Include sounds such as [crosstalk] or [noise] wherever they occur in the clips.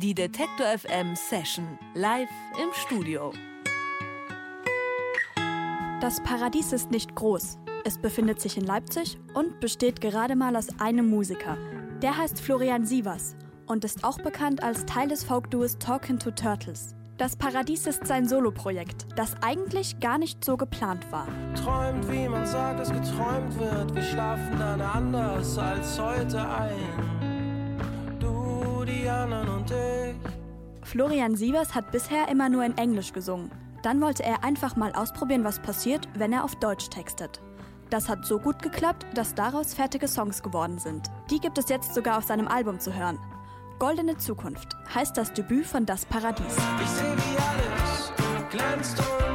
Die Detektor FM Session live im Studio. Das Paradies ist nicht groß. Es befindet sich in Leipzig und besteht gerade mal aus einem Musiker. Der heißt Florian Sievers und ist auch bekannt als Teil des Folkduos Talking to Turtles. Das Paradies ist sein Soloprojekt, das eigentlich gar nicht so geplant war. Träumt, wie man sagt, es geträumt wird. Wir schlafen dann anders als heute ein. Florian Sievers hat bisher immer nur in Englisch gesungen. Dann wollte er einfach mal ausprobieren, was passiert, wenn er auf Deutsch textet. Das hat so gut geklappt, dass daraus fertige Songs geworden sind. Die gibt es jetzt sogar auf seinem Album zu hören. Goldene Zukunft heißt das Debüt von Das Paradies. Ich seh, wie alles glänzt und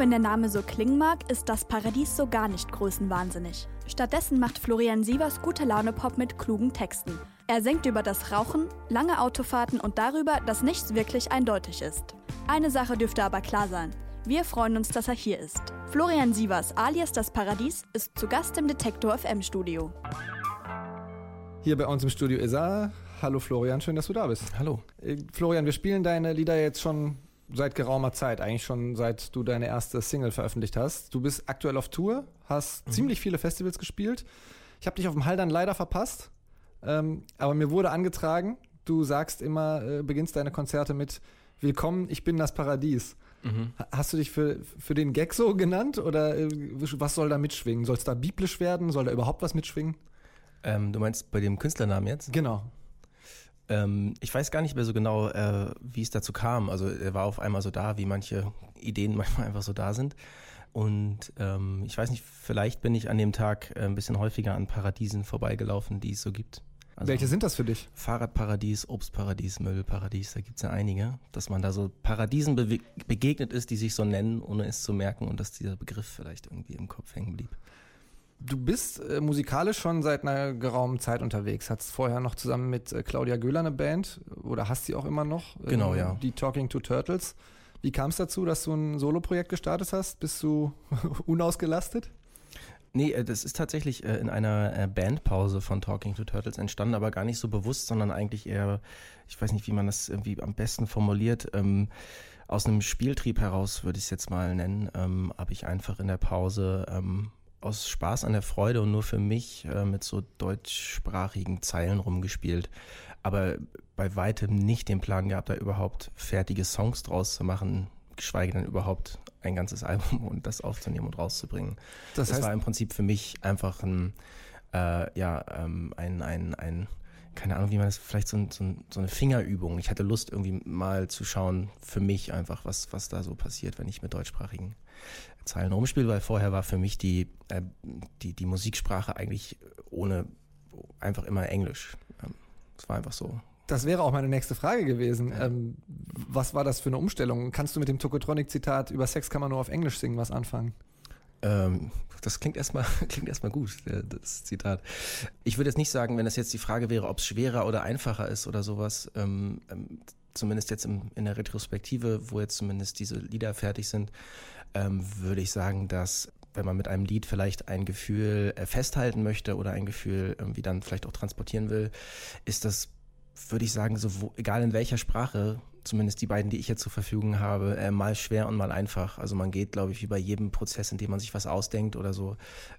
wenn der Name so klingen mag, ist Das Paradies so gar nicht größenwahnsinnig. Stattdessen macht Florian Sievers gute Laune Pop mit klugen Texten. Er singt über das Rauchen, lange Autofahrten und darüber, dass nichts wirklich eindeutig ist. Eine Sache dürfte aber klar sein. Wir freuen uns, dass er hier ist. Florian Sievers alias Das Paradies ist zu Gast im Detektor FM Studio. Hier bei uns im Studio ist er. Hallo Florian, schön, dass du da bist. Hallo. Äh, Florian, wir spielen deine Lieder jetzt schon seit geraumer Zeit, eigentlich schon seit du deine erste Single veröffentlicht hast. Du bist aktuell auf Tour, hast Mhm. ziemlich viele Festivals gespielt. Ich habe dich auf dem Haldern leider verpasst, ähm, aber mir wurde angetragen, du sagst immer, äh, beginnst deine Konzerte mit Willkommen, ich bin das Paradies. Mhm. Ha- Hast du dich für, für den Gag so genannt oder äh, was soll da mitschwingen? Soll es da biblisch werden? Soll da überhaupt was mitschwingen? Ähm, du meinst bei dem Künstlernamen jetzt? Genau. Ähm, ich weiß gar nicht mehr so genau, äh, wie es dazu kam. Also er war auf einmal so da, wie manche Ideen [laughs] manchmal einfach so da sind. Und ähm, ich weiß nicht, vielleicht bin ich an dem Tag äh, ein bisschen häufiger an Paradiesen vorbeigelaufen, die es so gibt. Also Welche sind das für dich? Fahrradparadies, Obstparadies, Müllparadies, da gibt's ja einige. Dass man da so Paradiesen bewe- begegnet ist, die sich so nennen, ohne es zu merken und dass dieser Begriff vielleicht irgendwie im Kopf hängen blieb. Du bist äh, musikalisch schon seit einer geraumen Zeit unterwegs. Hattest vorher noch zusammen mit äh, Claudia Göhler eine Band oder hast sie auch immer noch? Genau, ja. Die Talking to Turtles. Wie kam es dazu, dass du ein Soloprojekt gestartet hast? Bist du [laughs] unausgelastet? Nee, äh, das ist tatsächlich äh, in einer äh, Bandpause von Talking to Turtles entstanden, aber gar nicht so bewusst, sondern eigentlich eher, ich weiß nicht, wie man das irgendwie am besten formuliert, ähm, aus einem Spieltrieb heraus, würde ich es jetzt mal nennen, ähm, habe ich einfach in der Pause ähm, aus Spaß an der Freude und nur für mich äh, mit so deutschsprachigen Zeilen rumgespielt. Aber bei weitem nicht den Plan gehabt, da überhaupt fertige Songs draus zu machen, geschweige denn überhaupt ein ganzes [laughs] Album und das aufzunehmen und rauszubringen. Das Das, heißt- war im Prinzip für mich einfach ein, äh, ja, ähm, ein, ein, ein, keine Ahnung, wie man das, vielleicht so, ein, so, ein, so eine Fingerübung. Ich hatte Lust, irgendwie mal zu schauen, für mich einfach, was, was da so passiert, wenn ich mit deutschsprachigen Zeilen rumspiele, weil vorher war für mich die, äh, die, die Musiksprache eigentlich ohne, einfach immer Englisch. Ähm, Es war einfach so. Das wäre auch meine nächste Frage gewesen. Ähm, was war das für eine Umstellung? Kannst du mit dem Tokotronic-Zitat über Sex kann man nur auf Englisch singen was anfangen? Ähm, das klingt erstmal [laughs] klingt erstmal gut, das Zitat. Ich würde jetzt nicht sagen, wenn das jetzt die Frage wäre, ob es schwerer oder einfacher ist oder sowas, ähm, ähm, zumindest jetzt im, in der Retrospektive, wo jetzt zumindest diese Lieder fertig sind, ähm, würde ich sagen, dass wenn man mit einem Lied vielleicht ein Gefühl äh, festhalten möchte oder ein Gefühl irgendwie dann vielleicht auch transportieren will, ist das, würde ich sagen, so wo, egal in welcher Sprache, zumindest die beiden, die ich jetzt zur Verfügung habe, äh, mal schwer und mal einfach. Also man geht, glaube ich, wie bei jedem Prozess, in dem man sich was ausdenkt oder so,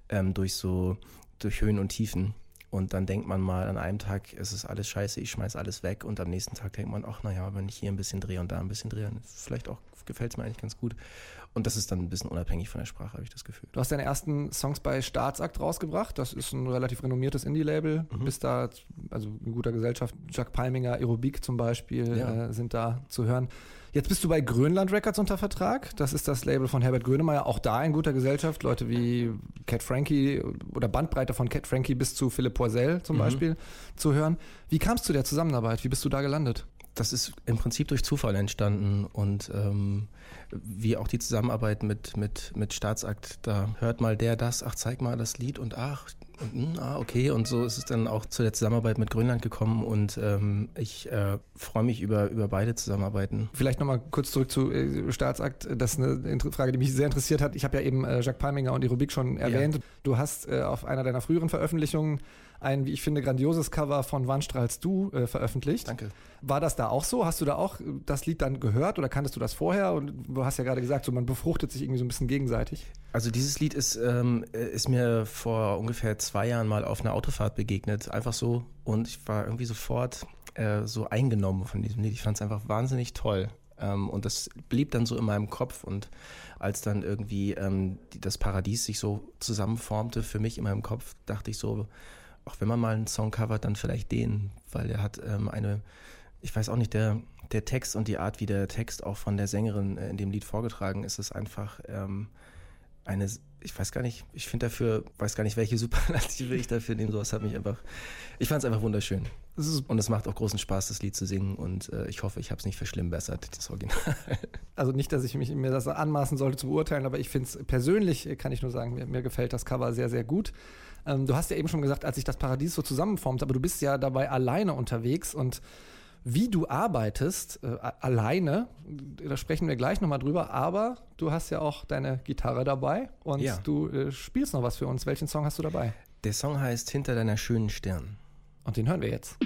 ähm, durch so, durch Höhen und Tiefen. Und dann denkt man mal, an einem Tag ist es alles scheiße, ich schmeiß alles weg. Und am nächsten Tag denkt man, ach naja, wenn ich hier ein bisschen drehe und da ein bisschen drehe, dann vielleicht auch gefällt es mir eigentlich ganz gut. Und das ist dann ein bisschen unabhängig von der Sprache, habe ich das Gefühl. Du hast deine ersten Songs bei Staatsakt rausgebracht. Das ist ein relativ renommiertes Indie-Label. Mhm. Bist da, also in guter Gesellschaft. Jack Palminger, Aerobik zum Beispiel Ja. äh, sind da zu hören. Jetzt bist du bei Grönland Records unter Vertrag. Das ist das Label von Herbert Grönemeyer. Auch da in guter Gesellschaft. Leute wie Cat Frankie oder Bandbreite von Cat Frankie bis zu Philipp Poisel zum Mhm. Beispiel zu hören. Wie kamst du zu der Zusammenarbeit? Wie bist du da gelandet? Das ist im Prinzip durch Zufall entstanden und ähm, wie auch die Zusammenarbeit mit, mit, mit Staatsakt, da hört mal der das, ach zeig mal das Lied und ach, Und, hm, ah, okay, und so ist es dann auch zu der Zusammenarbeit mit Grönland gekommen und ähm, ich äh, freue mich über, über beide Zusammenarbeiten. Vielleicht nochmal kurz zurück zu äh, Staatsakt. Das ist eine Frage, die mich sehr interessiert hat. Ich habe ja eben äh, Jacques Palminger und die Rubik schon erwähnt. Ja. Du hast äh, auf einer deiner früheren Veröffentlichungen ein, wie ich finde, grandioses Cover von Wann strahlst du äh, veröffentlicht. Danke. War das da auch so? Hast du da auch das Lied dann gehört oder kanntest du das vorher? Und du hast ja gerade gesagt, so man befruchtet sich irgendwie so ein bisschen gegenseitig. Also dieses Lied ist, ähm, ist mir vor ungefähr zwei Jahren mal auf einer Autofahrt begegnet. Einfach so. Und ich war irgendwie sofort äh, so eingenommen von diesem Lied. Ich fand es einfach wahnsinnig toll. Ähm, und das blieb dann so in meinem Kopf. Und als dann irgendwie ähm, die, das Paradies sich so zusammenformte für mich in meinem Kopf, dachte ich so, auch wenn man mal einen Song covert, dann vielleicht den, weil er hat ähm, eine, ich weiß auch nicht, der, der Text und die Art, wie der Text auch von der Sängerin äh, in dem Lied vorgetragen ist, ist einfach ähm, eine, ich weiß gar nicht, ich finde dafür, weiß gar nicht, welche [laughs] Superlative ich dafür nehme, sowas hat mich einfach, ich fand es einfach wunderschön. Und es macht auch großen Spaß, das Lied zu singen und äh, ich hoffe, ich habe es nicht verschlimmbessert, das Original. [laughs] Also nicht, dass ich mich, mir das anmaßen sollte zu beurteilen, aber ich finde es persönlich, kann ich nur sagen, mir, mir gefällt das Cover sehr, sehr gut. Ähm, du hast ja eben schon gesagt, als sich das Paradies so zusammenformt, aber du bist ja dabei alleine unterwegs und wie du arbeitest, äh, alleine, da sprechen wir gleich nochmal drüber, aber du hast ja auch deine Gitarre dabei und ja. du äh, spielst noch was für uns. Welchen Song hast du dabei? Der Song heißt Hinter deiner schönen Stirn. Und den hören wir jetzt.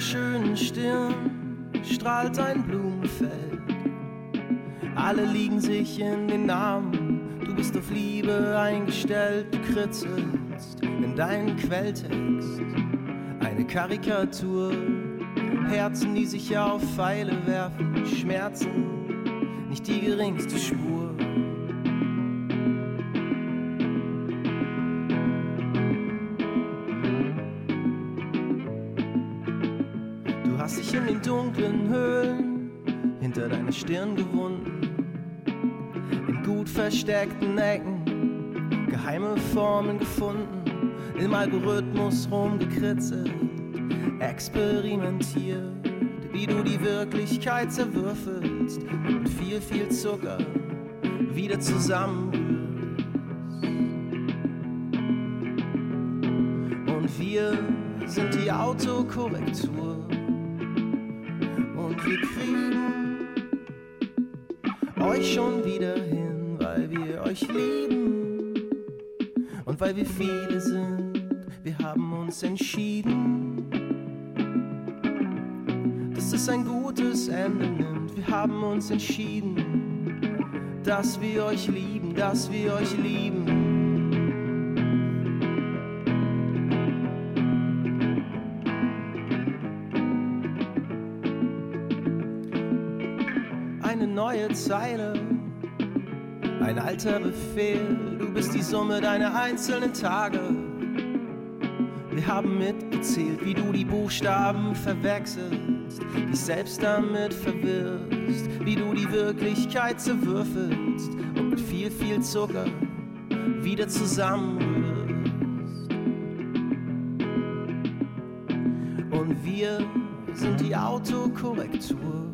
Schönen Stirn strahlt ein Blumenfeld. Alle liegen sich in den Armen, du bist auf Liebe eingestellt, du kritzelst in deinen Quelltext. Eine Karikatur, Herzen, die sich auf Pfeile werfen, Schmerzen, nicht die geringste Spur. Dunklen Höhlen hinter deiner Stirn gewunden. In gut versteckten Ecken geheime Formen gefunden. Im Algorithmus rumgekritzelt, experimentiert, wie du die Wirklichkeit zerwürfelst und viel, viel Zucker wieder zusammenrührst. Und wir sind die Autokorrektur wir kriegen euch schon wieder hin, weil wir euch lieben und weil wir viele sind. Wir haben uns entschieden, dass es ein gutes Ende nimmt. Wir haben uns entschieden, dass wir euch lieben, dass wir euch lieben. Zeile. Ein alter Befehl, du bist die Summe deiner einzelnen Tage. Wir haben mitgezählt, wie du die Buchstaben verwechselst, dich selbst damit verwirrst, wie du die Wirklichkeit zerwürfelst und mit viel, viel Zucker wieder zusammenrührst. Und wir sind die Autokorrektur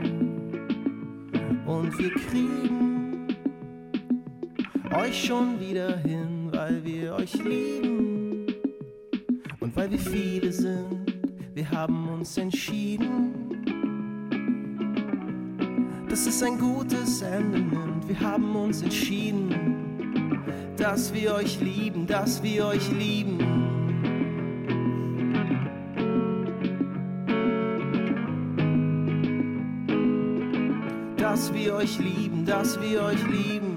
und wir kriegen euch schon wieder hin, weil wir euch lieben und weil wir viele sind. Wir haben uns entschieden, dass es ein gutes Ende nimmt. Wir haben uns entschieden, dass wir euch lieben, dass wir euch lieben. Euch lieben, dass wir euch lieben.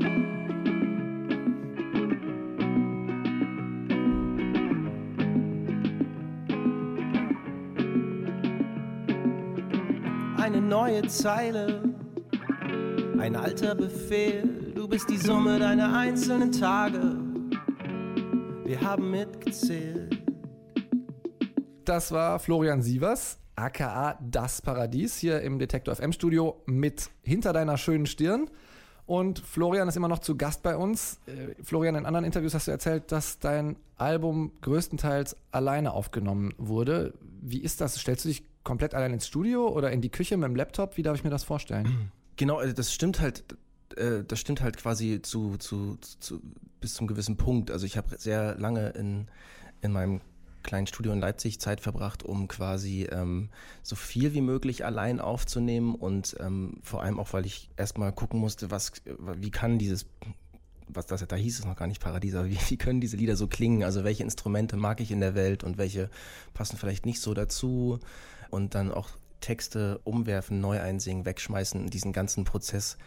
Eine neue Zeile, ein alter Befehl, du bist die Summe deiner einzelnen Tage. Wir haben mitgezählt. Das war Florian Sievers aka Das Paradies, hier im Detektor FM Studio mit Hinter deiner schönen Stirn. Und Florian ist immer noch zu Gast bei uns. Äh, Florian, in anderen Interviews hast du erzählt, dass dein Album größtenteils alleine aufgenommen wurde. Wie ist das? Stellst du dich komplett allein ins Studio oder in die Küche mit dem Laptop? Wie darf ich mir das vorstellen? [clears throat] Genau, also das stimmt halt, äh, das stimmt halt quasi zu, zu, zu bis zum gewissen Punkt. Also ich habe sehr lange in, in meinem kleinen Studio in Leipzig Zeit verbracht, um quasi ähm, so viel wie möglich allein aufzunehmen und ähm, vor allem auch, weil ich erstmal gucken musste, was, wie kann dieses was das da hieß, ist noch gar nicht Paradies, aber wie, wie können diese Lieder so klingen? Also welche Instrumente mag ich in der Welt und welche passen vielleicht nicht so dazu? Und dann auch Texte umwerfen, neu einsingen, wegschmeißen, diesen ganzen Prozess,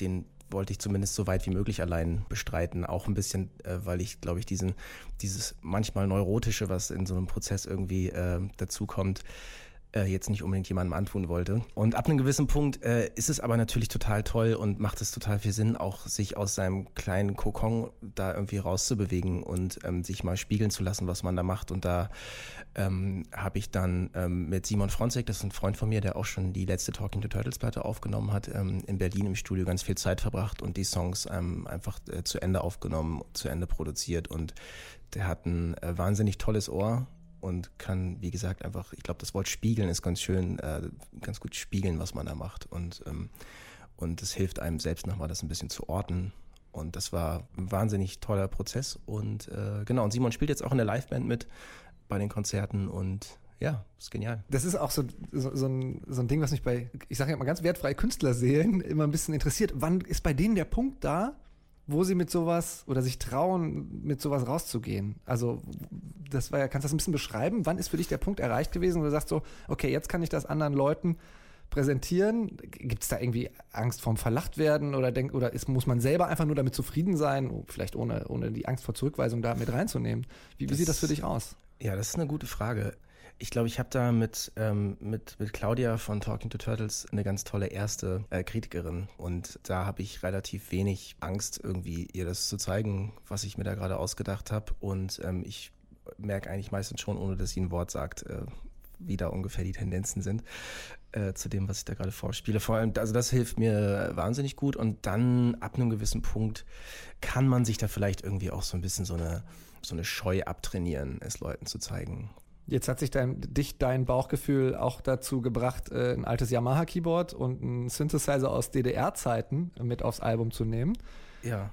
den wollte ich zumindest so weit wie möglich allein bestreiten. Auch ein bisschen, äh, weil ich, glaube ich, diesen, dieses manchmal Neurotische, was in so einem Prozess irgendwie äh, dazukommt, äh, jetzt nicht unbedingt jemandem antun wollte. Und ab einem gewissen Punkt äh, ist es aber natürlich total toll und macht es total viel Sinn, auch sich aus seinem kleinen Kokon da irgendwie rauszubewegen und ähm, sich mal spiegeln zu lassen, was man da macht. Und da ähm, habe ich dann ähm, mit Simon Fronzek, das ist ein Freund von mir, der auch schon die letzte Talking to Turtles Platte aufgenommen hat, ähm, in Berlin im Studio ganz viel Zeit verbracht und die Songs ähm, einfach äh, zu Ende aufgenommen, zu Ende produziert und der hat ein äh, wahnsinnig tolles Ohr und kann, wie gesagt, einfach, ich glaube, das Wort spiegeln ist ganz schön, äh, ganz gut spiegeln, was man da macht. Und, ähm, und es hilft einem selbst nochmal, das ein bisschen zu orten. Und das war ein wahnsinnig toller Prozess. Und äh, genau, und Simon spielt jetzt auch in der Liveband mit bei den Konzerten und ja, ist genial. Das ist auch so, so, so, ein, so ein Ding, was mich bei, ich sage ja mal ganz wertfreie Künstlerseelen [laughs] immer ein bisschen interessiert. Wann ist bei denen der Punkt da, wo sie mit sowas oder sich trauen, mit sowas rauszugehen? Also, das war ja, kannst du das ein bisschen beschreiben? Wann ist für dich der Punkt erreicht gewesen, wo du sagst so, okay, jetzt kann ich das anderen Leuten präsentieren? Gibt es da irgendwie Angst vorm Verlacht werden oder denk, oder ist, muss man selber einfach nur damit zufrieden sein, vielleicht ohne, ohne die Angst vor Zurückweisung da mit reinzunehmen? Wie, wie sieht das für dich aus? Ja, das ist eine gute Frage. Ich glaube, ich habe da mit, ähm, mit, mit Claudia von Talking to Turtles eine ganz tolle erste äh, Kritikerin. Und da habe ich relativ wenig Angst, irgendwie ihr das zu zeigen, was ich mir da gerade ausgedacht habe. Und ähm, ich merke eigentlich meistens schon, ohne dass sie ein Wort sagt, äh, wie da ungefähr die Tendenzen sind äh, zu dem, was ich da gerade vorspiele. Vor allem, also das hilft mir wahnsinnig gut. Und dann ab einem gewissen Punkt kann man sich da vielleicht irgendwie auch so ein bisschen so eine so eine Scheu abtrainieren, es Leuten zu zeigen. Jetzt hat sich dein, dich dein Bauchgefühl auch dazu gebracht, äh, ein altes Yamaha-Keyboard und einen Synthesizer aus DDR-Zeiten mit aufs Album zu nehmen. Ja.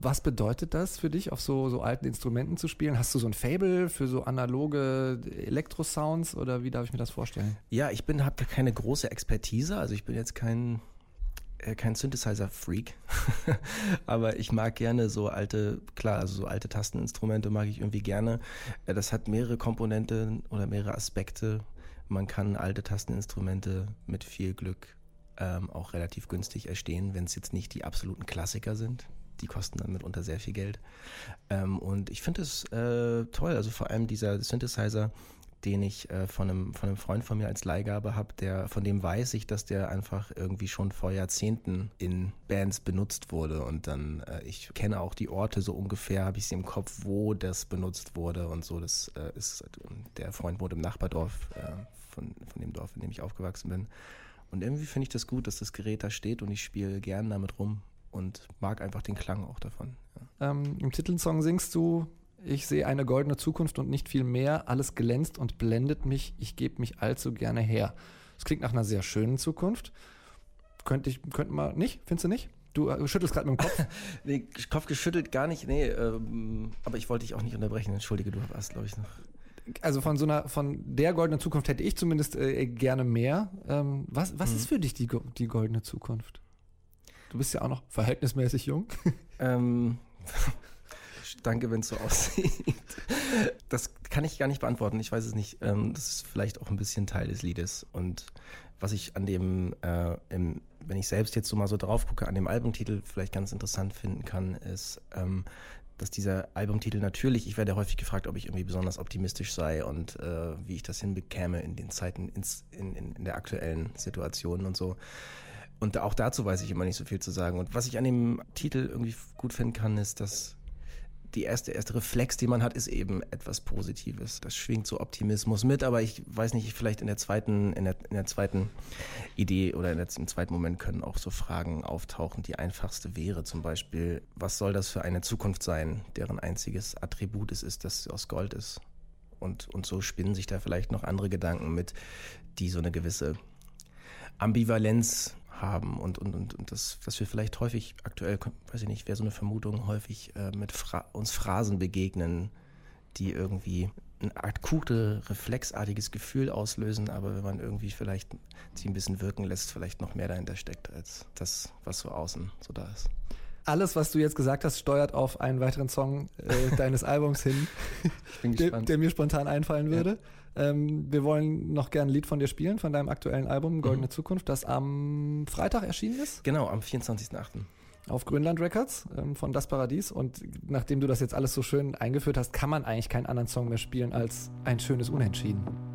Was bedeutet das für dich, auf so, so alten Instrumenten zu spielen? Hast du so ein Fable für so analoge Elektrosounds oder wie darf ich mir das vorstellen? Ja, ich bin habe da keine große Expertise, also ich bin jetzt kein äh, kein Synthesizer-Freak, [laughs] aber ich mag gerne so alte, klar, also so alte Tasteninstrumente mag ich irgendwie gerne. Äh, das hat mehrere Komponenten oder mehrere Aspekte. Man kann alte Tasteninstrumente mit viel Glück ähm, auch relativ günstig erstehen, wenn es jetzt nicht die absoluten Klassiker sind. Die kosten dann mitunter sehr viel Geld. Ähm, und ich finde es äh, toll, also vor allem dieser Synthesizer, den ich äh, von, einem, von einem Freund von mir als Leihgabe habe, der, von dem weiß ich, dass der einfach irgendwie schon vor Jahrzehnten in Bands benutzt wurde. Und dann, äh, ich kenne auch die Orte so ungefähr, habe ich sie im Kopf, wo das benutzt wurde und so. Das äh, ist, der Freund wohnt im Nachbardorf äh, von, von dem Dorf, in dem ich aufgewachsen bin. Und irgendwie finde ich das gut, dass das Gerät da steht und ich spiele gern damit rum und mag einfach den Klang auch davon. Ja. Ähm, Im Titelsong singst du ich sehe eine goldene Zukunft und nicht viel mehr. Alles glänzt und blendet mich. Ich gebe mich allzu gerne her. Das klingt nach einer sehr schönen Zukunft. Könnte ich, könnte man nicht? Findest du nicht? Du äh, schüttelst gerade mit dem Kopf. [laughs] nee, Kopf geschüttelt gar nicht. Nee, ähm, aber ich wollte dich auch nicht unterbrechen. Entschuldige, du hast, glaube ich, noch. Also von so einer, von der goldenen Zukunft hätte ich zumindest äh, gerne mehr. Ähm, was was mhm. ist für dich die, die goldene Zukunft? Du bist ja auch noch verhältnismäßig jung. [laughs] ähm, [laughs] danke, wenn es so aussieht. Das kann ich gar nicht beantworten. Ich weiß es nicht. Ähm, das ist vielleicht auch ein bisschen Teil des Liedes. Und was ich an dem, äh, im, wenn ich selbst jetzt so mal so drauf gucke, an dem Albumtitel vielleicht ganz interessant finden kann, ist, ähm, dass dieser Albumtitel natürlich, ich werde häufig gefragt, ob ich irgendwie besonders optimistisch sei und äh, wie ich das hinbekäme in den Zeiten, ins, in, in, in der aktuellen Situation und so. Und auch dazu weiß ich immer nicht so viel zu sagen. Und was ich an dem Titel irgendwie gut finden kann, ist, dass die erste, erste Reflex, den man hat, ist eben etwas Positives. Das schwingt so Optimismus mit, aber ich weiß nicht, vielleicht in der zweiten, in der, in der zweiten Idee oder der, im zweiten Moment können auch so Fragen auftauchen. Die einfachste wäre zum Beispiel, was soll das für eine Zukunft sein, deren einziges Attribut es ist, dass sie aus Gold ist? Und, und so spinnen sich da vielleicht noch andere Gedanken mit, die so eine gewisse Ambivalenz haben und, und, und, und das, was wir vielleicht häufig aktuell, weiß ich nicht, wäre so eine Vermutung, häufig äh, mit Fra uns Phrasen begegnen, die irgendwie ein akute, reflexartiges Gefühl auslösen, aber wenn man irgendwie vielleicht sie ein bisschen wirken lässt, vielleicht noch mehr dahinter steckt, als das, was so außen so da ist. Alles, was du jetzt gesagt hast, steuert auf einen weiteren Song äh, [laughs] deines Albums hin, der, der, mir spontan einfallen würde. Ja. Ähm, wir wollen noch gerne ein Lied von dir spielen, von deinem aktuellen Album Goldene mhm. Zukunft, das am Freitag erschienen ist. Genau, am 24.08. Auf Grönland Records ähm, von Das Paradies. Und nachdem du das jetzt alles so schön eingeführt hast, kann man eigentlich keinen anderen Song mehr spielen als ein schönes Unentschieden.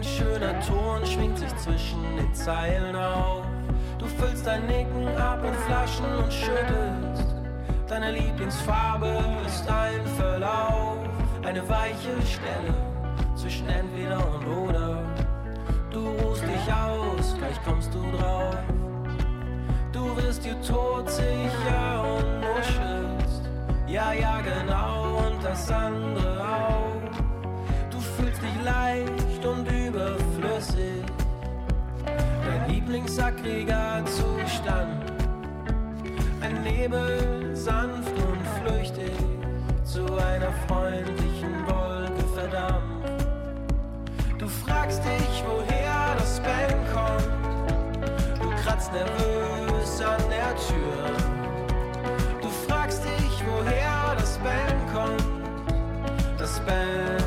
Ein schöner Ton schwingt sich zwischen den Zeilen auf. Du füllst dein Nicken ab in Flaschen und schüttelst. Deine Lieblingsfarbe ist ein Verlauf. Eine weiche Stelle zwischen entweder und oder. Du ruhst dich aus, gleich kommst du drauf. Du wirst dir todsicher und nuschelst. Ja, ja, genau, und das andere leicht und überflüssig. Lieblingsaggregatzustand. Ein Nebel, sanft und flüchtig, zu einer freundlichen Wolke verdammt. Du fragst dich, woher das Bang kommt. Du kratzt nervös an der Tür. Du fragst dich, woher das Bang kommt. Das Bang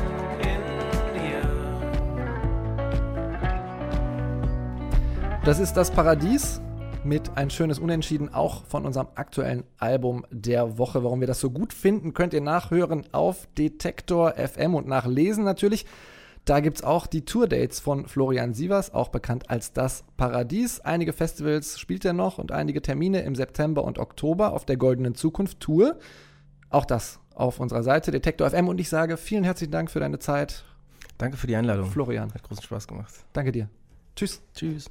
Das ist das Paradies mit ein schönes Unentschieden, auch von unserem aktuellen Album der Woche. Warum wir das so gut finden, könnt ihr nachhören auf Detektor FM und nachlesen natürlich. Da gibt es auch die Tourdates von Florian Sievers, auch bekannt als das Paradies. Einige Festivals spielt er noch und einige Termine im September und Oktober auf der Goldenen Zukunft Tour. Auch das auf unserer Seite Detektor FM und ich sage vielen herzlichen Dank für deine Zeit. Danke für die Einladung. Florian. Hat großen Spaß gemacht. Danke dir. Tschüss. Tschüss.